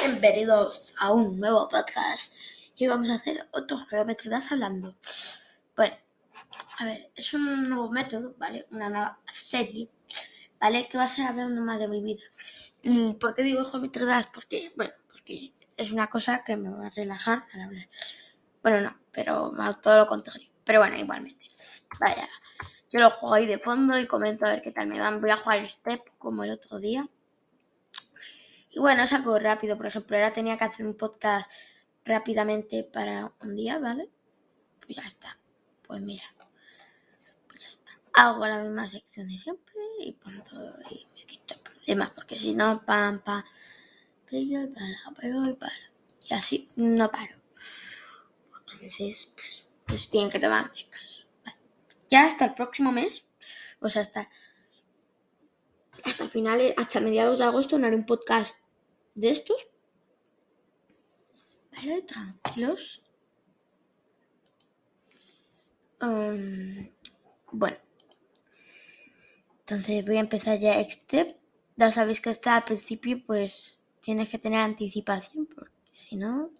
Bienvenidos a un nuevo podcast. Y vamos a hacer otro geometrías hablando. Bueno, a ver, es un nuevo método, ¿vale? Una nueva serie, ¿vale? Que va a ser hablando más de mi vida. ¿Por qué digo geometrías? Porque, bueno, porque es una cosa que me va a relajar al hablar. Bueno, no, pero todo lo contrario. Pero bueno, igualmente. Vaya, yo lo juego ahí de fondo y comento a ver qué tal me van. Voy a jugar Step como el otro día. Y bueno, es algo rápido. Por ejemplo, ahora tenía que hacer un podcast rápidamente para un día, ¿vale? Pues ya está. Pues mira. Pues ya está. Hago la misma sección de siempre y todo y me quito problemas. Porque si no, pam, pam. Pego y para, pego y para. Y así no paro. A veces, pues, pues tienen que tomar descanso. Ya hasta el próximo mes, o sea, hasta hasta finales, hasta mediados de agosto no haré un podcast de estos. Vale, tranquilos. Um, bueno. Entonces voy a empezar ya Step. Ya sabéis que está al principio, pues tienes que tener anticipación, porque si no,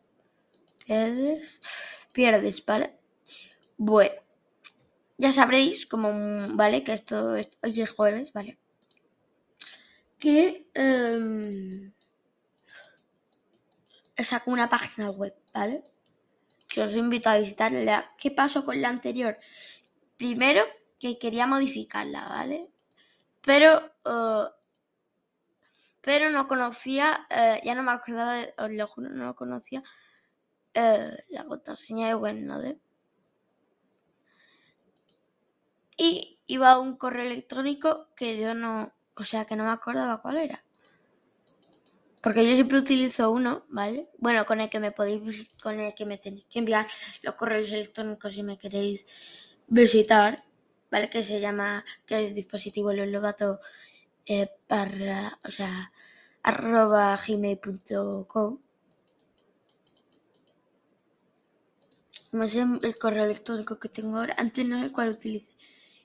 pierdes, ¿vale? Bueno, ya sabréis, como, ¿vale? Que esto es, hoy es jueves, ¿vale? que eh, sacó una página web, ¿vale? Que os invito a visitarla. ¿Qué pasó con la anterior? Primero, que quería modificarla, ¿vale? Pero, eh, pero no conocía, eh, ya no me acordaba, os lo juro, no conocía eh, la contraseña de OneNode. Y iba a un correo electrónico que yo no, o sea que no me acordaba cuál era. Porque yo siempre utilizo uno, ¿vale? Bueno, con el que me podéis, con el que me tenéis que enviar los correos electrónicos si me queréis visitar, ¿vale? Que se llama, que es dispositivo lo lobato eh, para, o sea, arroba gmail.com. No sé el correo electrónico que tengo ahora, antes no sé cuál utilice.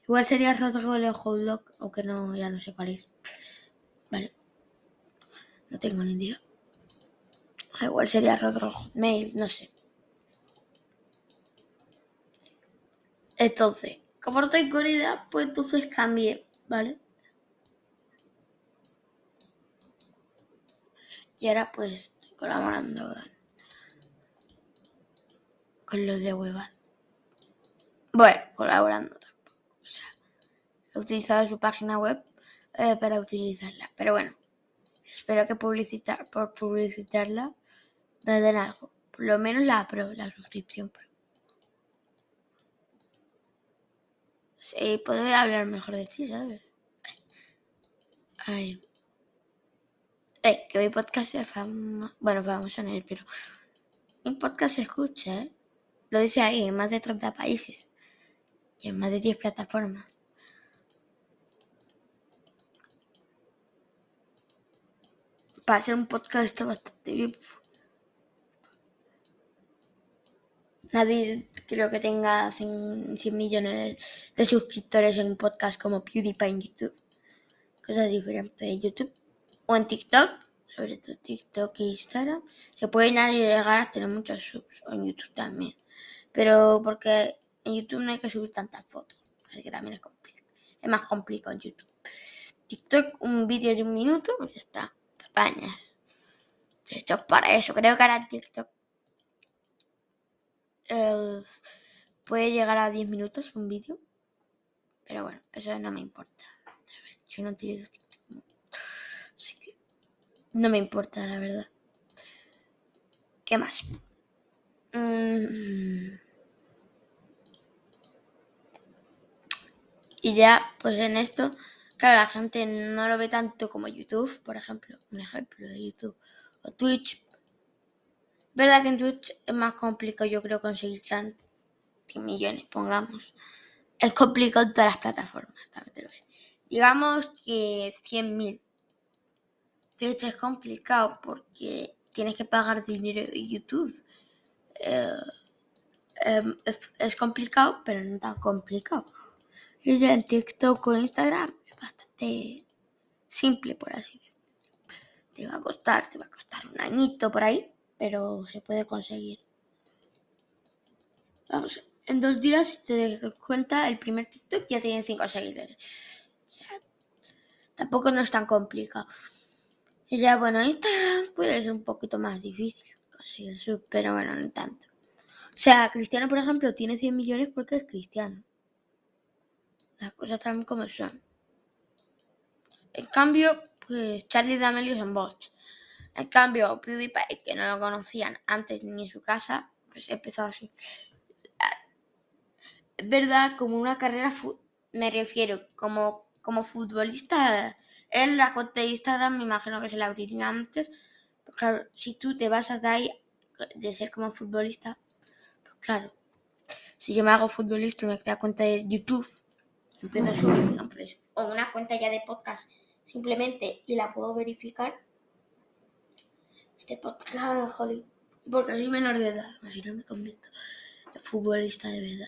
Igual sería Rodrigo el Hotlock, aunque no, ya no sé cuál es. Vale. No tengo ni idea. Ah, igual sería Rodrigo Mail, no sé. Entonces, como no tengo ni idea, pues entonces cambié, ¿vale? Y ahora pues estoy colaborando con los de Webad. Bueno, colaborando he utilizado su página web eh, para utilizarla. Pero bueno, espero que publicitar, por publicitarla me den algo. Por lo menos la pro, la suscripción pro. Sí, puedo hablar mejor de ti, ¿sabes? Ay. Eh, que hoy podcast es famoso. Bueno, vamos a él, pero. Un podcast se escucha, ¿eh? Lo dice ahí, en más de 30 países. Y en más de 10 plataformas. Para hacer un podcast está bastante bien. Nadie creo que tenga 100, millones de suscriptores en un podcast como PewDiePie en YouTube. Cosas diferentes en YouTube. O en TikTok, sobre todo TikTok e Instagram. Se pueden llegar a tener muchos subs. En YouTube también. Pero porque en YouTube no hay que subir tantas fotos. Así que también es complicado. Es más complicado en YouTube. TikTok, un vídeo de un minuto, pues ya está. Españas. TikTok para eso. Creo que ahora TikTok puede llegar a 10 minutos un vídeo. Pero bueno, eso no me importa. Yo no utilizo TikTok. Así que no me importa, la verdad. ¿Qué más? Mm. Y ya, pues en esto Claro, la gente no lo ve tanto como YouTube, por ejemplo, un ejemplo de YouTube o Twitch. Verdad que en Twitch es más complicado, yo creo, conseguir tantos millones, pongamos. Es complicado en todas las plataformas, también Digamos que 100.000. Twitch es complicado porque tienes que pagar dinero en YouTube. Eh, em, es, complicado, pero no tan complicado. Y en TikTok o Instagram bastante simple, por así decirlo. te va a costar, te va a costar un añito por ahí, pero se puede conseguir. Vamos, en dos días, si te das cuenta, el primer TikTok ya tiene 5 seguidores. O sea, tampoco no es tan complicado. Y ya, bueno, Instagram puede ser un poquito más difícil conseguir sub, pero bueno, no tanto. O sea, Cristiano, por ejemplo, tiene 100 millones porque es cristiano. Las cosas están como son. En cambio, pues Charlie D'Amelio son bots. En cambio, PewDiePie, que no lo conocían antes ni en su casa, pues empezó así. Es verdad, como una carrera, me refiero, como, como futbolista, en la cuenta de Instagram me imagino que se la abriría antes. Pero claro, si tú te basas de ahí, de ser como futbolista, pues claro, si yo me hago futbolista y me creo cuenta de YouTube, empiezo a subir, o una cuenta ya de podcast simplemente y la puedo verificar. Este podcast, joder, porque soy menor de edad, así no me convierto de futbolista de verdad.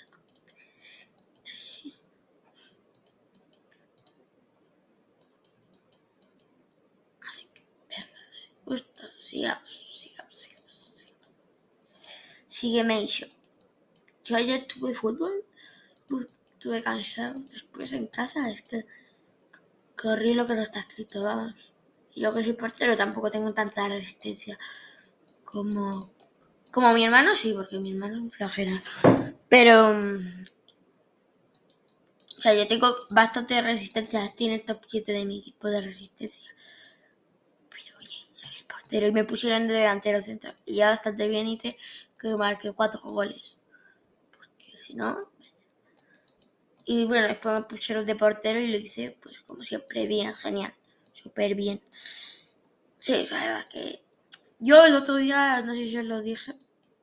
Así que, venga, gusta, sigamos, sigamos, sigamos, sigamos. Sígueme yo. Yo ayer tuve fútbol, estuve cansado después en casa, es que corrí lo que no está escrito, vamos. Yo que soy portero tampoco tengo tanta resistencia como, como mi hermano, sí, porque mi hermano es flojera. Pero, mm, o sea, yo tengo bastante resistencia, estoy en el top 7 de mi equipo de resistencia. Pero oye, soy el portero y me pusieron de delantero centro. Y ya bastante bien hice que marqué cuatro goles. Porque si no, y bueno, después me pusieron de portero y lo hice, pues como siempre, bien, genial, súper bien. Sí, es verdad que yo el otro día, no sé si os lo dije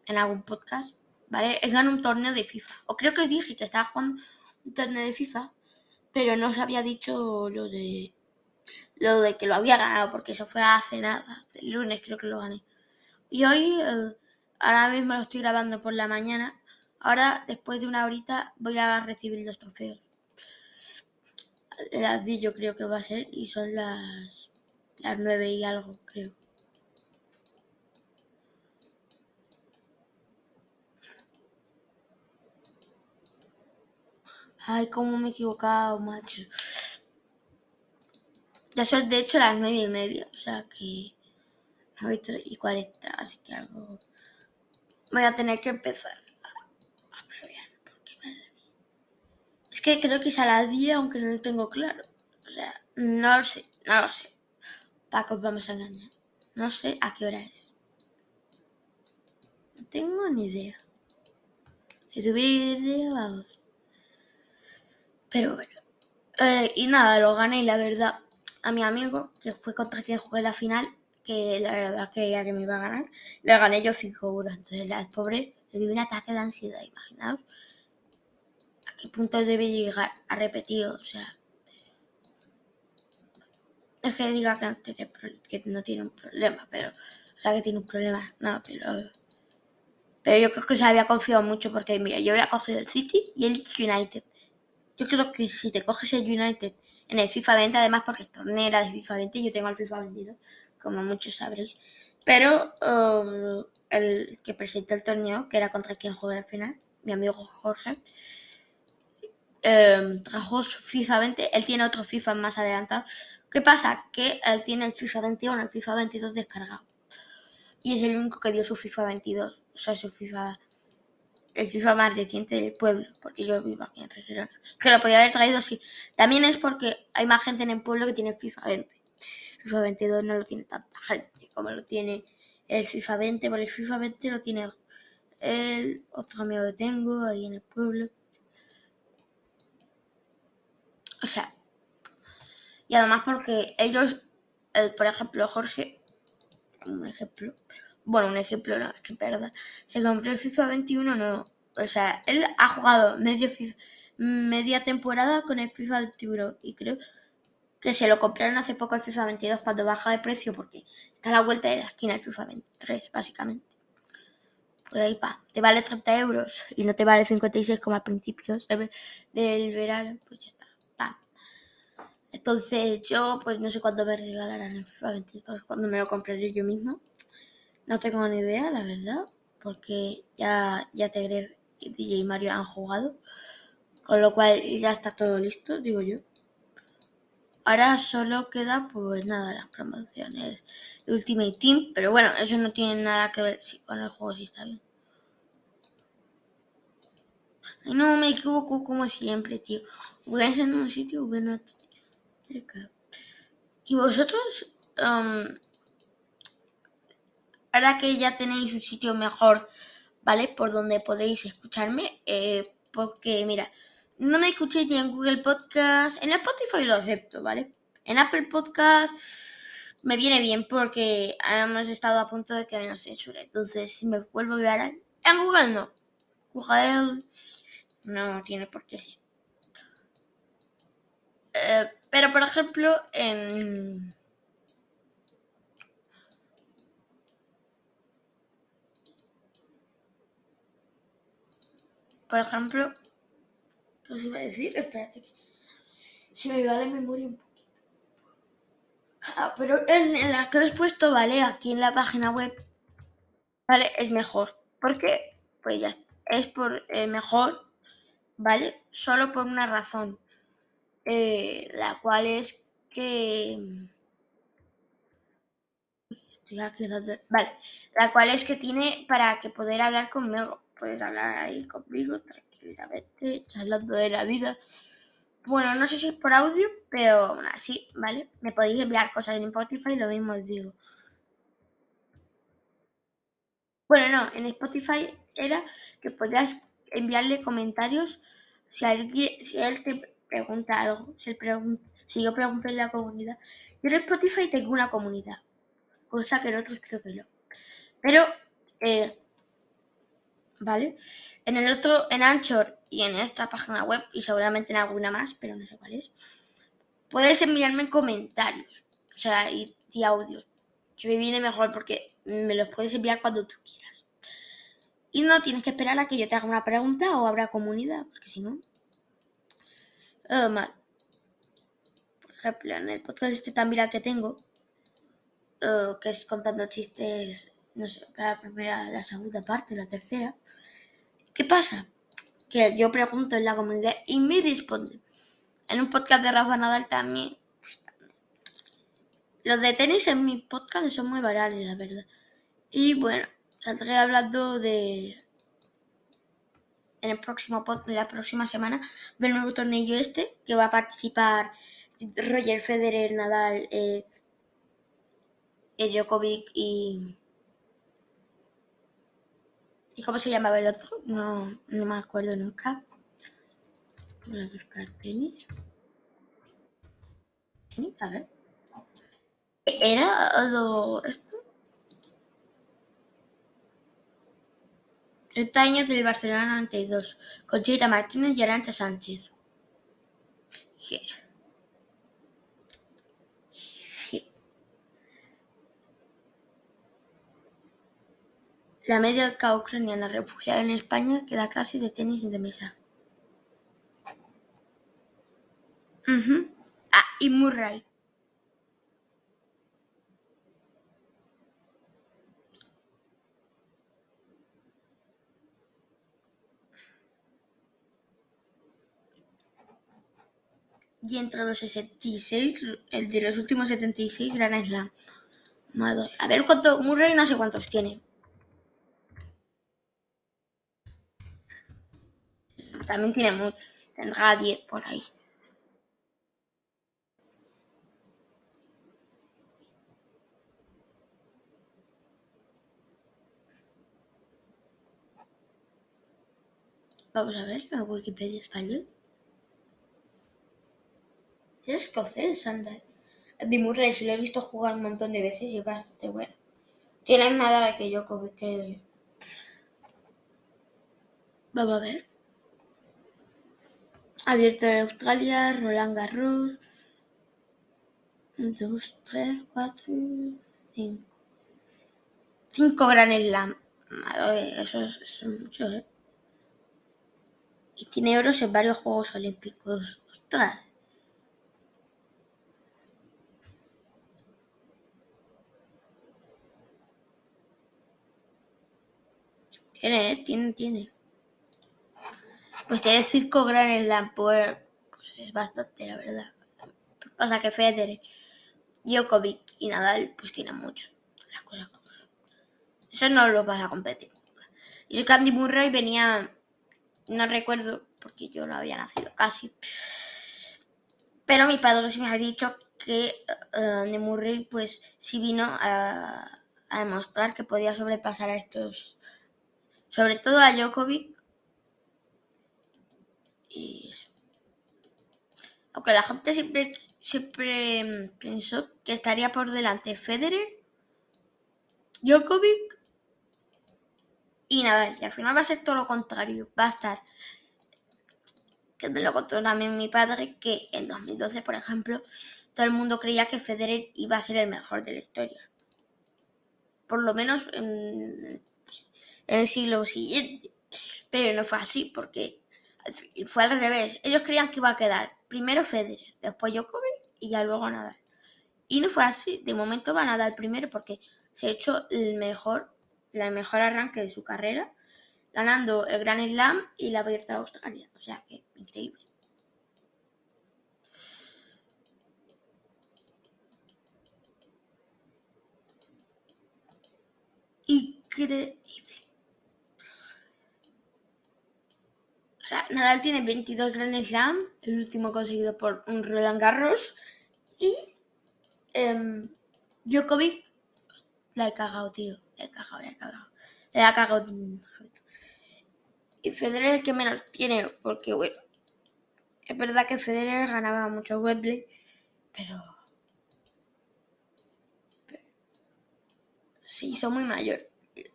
en algún podcast, ¿vale? Ganado un torneo de FIFA. O creo que os dije que estaba jugando un torneo de FIFA, pero no os había dicho lo de lo de que lo había ganado, porque eso fue hace nada, el lunes creo que lo gané. Y hoy, eh, ahora mismo lo estoy grabando por la mañana, Ahora, después de una horita, voy a recibir los trofeos. Las 10 yo creo que va a ser y son las, las 9 y algo, creo. Ay, cómo me he equivocado, macho. Ya son de hecho las 9 y media, o sea que... 9 y 40, así que algo... Voy a tener que empezar. Es que creo que es a las 10, aunque no lo tengo claro. O sea, no lo sé, no lo sé. Paco, vamos a engañar. No sé a qué hora es. No tengo ni idea. Si tuviera idea, vamos. Pero bueno. Eh, y nada, lo gané, la verdad, a mi amigo, que fue contra quien jugué la final, que la verdad quería que me iba a ganar, le gané yo 5 euros. Entonces al pobre le di un ataque de ansiedad, imaginaos qué punto debe llegar a repetir, o sea. Es que diga que no, tiene un problema, pero. O sea, que tiene un problema, no, pero. Pero yo creo que se había confiado mucho porque, mira, yo había cogido el City y el United. Yo creo que si te coges el United en el FIFA 20, además porque el torneo era de FIFA 20 y yo tengo el FIFA 22, como muchos sabréis. Pero um, el que presentó el torneo, que era contra quien jugué al final, mi amigo Jorge, Em, trajo su FIFA 20, él tiene otro FIFA más adelantado. ¿Qué pasa? Que él tiene el FIFA 21, el FIFA 22 descargado. Y es el único que dio su FIFA 22. O sea, su FIFA. El FIFA más reciente del pueblo. Porque yo vivo aquí en Reserva. Que lo podía haber traído así. También es porque hay más gente en el pueblo que tiene FIFA 20. FIFA 22 no lo tiene tanta gente como lo tiene el FIFA 20. Porque el FIFA 20 lo tiene el otro amigo que tengo ahí en el pueblo. O sea, y además porque ellos, por ejemplo, Jorge, un ejemplo, bueno, un ejemplo, no, es que verdad, se compró el FIFA 21, no, o sea, él ha jugado medio media temporada con el FIFA 21 y creo que se lo compraron hace poco el FIFA 22 cuando baja de precio porque está a la vuelta de la esquina el FIFA 23, básicamente. Pues ahí pa, te vale 30 euros y no te vale 56 como a principios del verano, pues ya está. Entonces yo pues no sé cuándo me regalarán el FIFA 23, cuándo me lo compraré yo misma. No tengo ni idea, la verdad, porque ya, ya Tegre y DJ Mario han jugado. Con lo cual ya está todo listo, digo yo. Ahora solo queda, pues nada, las promociones de Ultimate Team. Pero bueno, eso no tiene nada que ver con el juego, si está bien. No, me equivoco como siempre, tío. Voy a en un sitio, voy en otro. Y vosotros, um, ahora que ya tenéis un sitio mejor, ¿vale? Por donde podéis escucharme, eh, porque mira, no me escuchéis ni en Google Podcast, en Spotify lo acepto, ¿vale? En Apple Podcast me viene bien porque hemos estado a punto de que me nos censure. Entonces, si me vuelvo a ver en Google no. Google no tiene por qué ser. Eh, pero, por ejemplo, en... Por ejemplo, ¿qué os iba a decir? Espérate, que se me va de memoria un poquito. Ah, pero en, la que os he puesto, ¿vale? Aquí en la página web, ¿vale? Es mejor. ¿Por qué? Pues ya es por eh, mejor, ¿vale? Solo por una razón. Eh, la cual es que... Vale, la cual es que tiene para que poder hablar conmigo. Puedes hablar ahí conmigo tranquilamente, charlando de la vida. Bueno, no sé si es por audio, pero aún así, ¿vale? Me podéis enviar cosas en Spotify, lo mismo os digo. Bueno, no, en Spotify era que podías enviarle comentarios si alguien, si él te pregunta algo, si, si yo pregunto en la comunidad. Yo en Spotify tengo una comunidad, cosa que en otros creo que no. Pero, eh, ¿vale? En el otro, en Anchor y en esta página web, y seguramente en alguna más, pero no sé cuál es, puedes enviarme comentarios, o sea, y, y audios, que me viene mejor porque me los puedes enviar cuando tú quieras. Y no tienes que esperar a que yo te haga una pregunta o abra comunidad, porque si no, mal. Por ejemplo, en el podcast este también que tengo, uh, que es contando chistes, no sé, para la primera, la segunda parte, la tercera. ¿Qué pasa? Que yo pregunto en la comunidad y me responden. En un podcast de Rafa Nadal también. Pues, Los de tenis en mi podcast son muy virales, la verdad. Y bueno, saldré hablando de en el próximo podcast de la próxima semana del nuevo torneo este que va a participar Roger Federer, Nadal, eh, Djokovic y ¿Y cómo se llamaba el otro? No, no me acuerdo nunca. Voy a buscar tenis. A ver. ¿Era lo, esto? 30 años del Barcelona 92, Conchita Martínez y Arancha Sánchez. La media ucraniana refugiada en España queda casi de tenis y de mesa. Ah, y Murray. Y entre los 66, el de los últimos 76, Gran Slam. A ver cuánto, Murray no sé cuántos tiene. También tiene muchos, tendrá 10 por ahí. Vamos a ver la Wikipedia español. Es escocés, anda. Andy Murray, si lo he visto jugar un montón de veces y es bastante bueno. Tiene más edad que yo, que Vamos a ver. Abierto en Australia, Roland Garros. 1, 2, 3, 4, 5. 5 Gran Slam. Eso es, eso es mucho, ¿eh? Y tiene oros en varios Juegos Olímpicos. Ostras. Tiene, ¿eh? tiene, tiene. Pues tiene cinco Grand Slam, pues, pues es bastante, la verdad. Pasa que Federer, Djokovic y Nadal, pues tienen mucho. Las cosas como son. Eso no lo vas a competir nunca. Y yo Candy Murray venía, no recuerdo, porque yo no había nacido casi. Pero mi padre sí me ha dicho que uh, Murray, pues sí vino a demostrar que podía sobrepasar a estos, sobre todo a Djokovic. Y aunque la gente siempre, siempre mm, pensó que estaría por delante Federer, Djokovic y Nadal. Y al final va a ser todo lo contrario. Va a estar, que me lo contó también mi padre, que en 2012, por ejemplo, todo el mundo creía que Federer iba a ser el mejor de la historia. Por lo menos en, en el siglo siguiente. Pero no fue así, porque fue al revés. Ellos creían que iba a quedar primero Federer, después Djokovic y ya luego Nadal. Y no fue así. De momento va Nadal primero porque se ha hecho el mejor, la mejor arranque de su carrera, ganando el Grand Slam y la Abierta de Australia. O sea que increíble. Increíble. sea, Nadal tiene 22 Grand Slam, el último conseguido por un Roland Garros. Y eh, Djokovic la he cagado, tío. La he cagado, la he cagado. La he cagado. Y Federer es el que menos tiene, porque bueno, es verdad que Federer ganaba mucho Wembley, pero, pero se hizo muy mayor.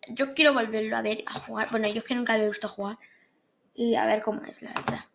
Yo quiero volverlo a ver a jugar. Bueno, yo es que nunca lo he visto jugar y a ver cómo es, la verdad.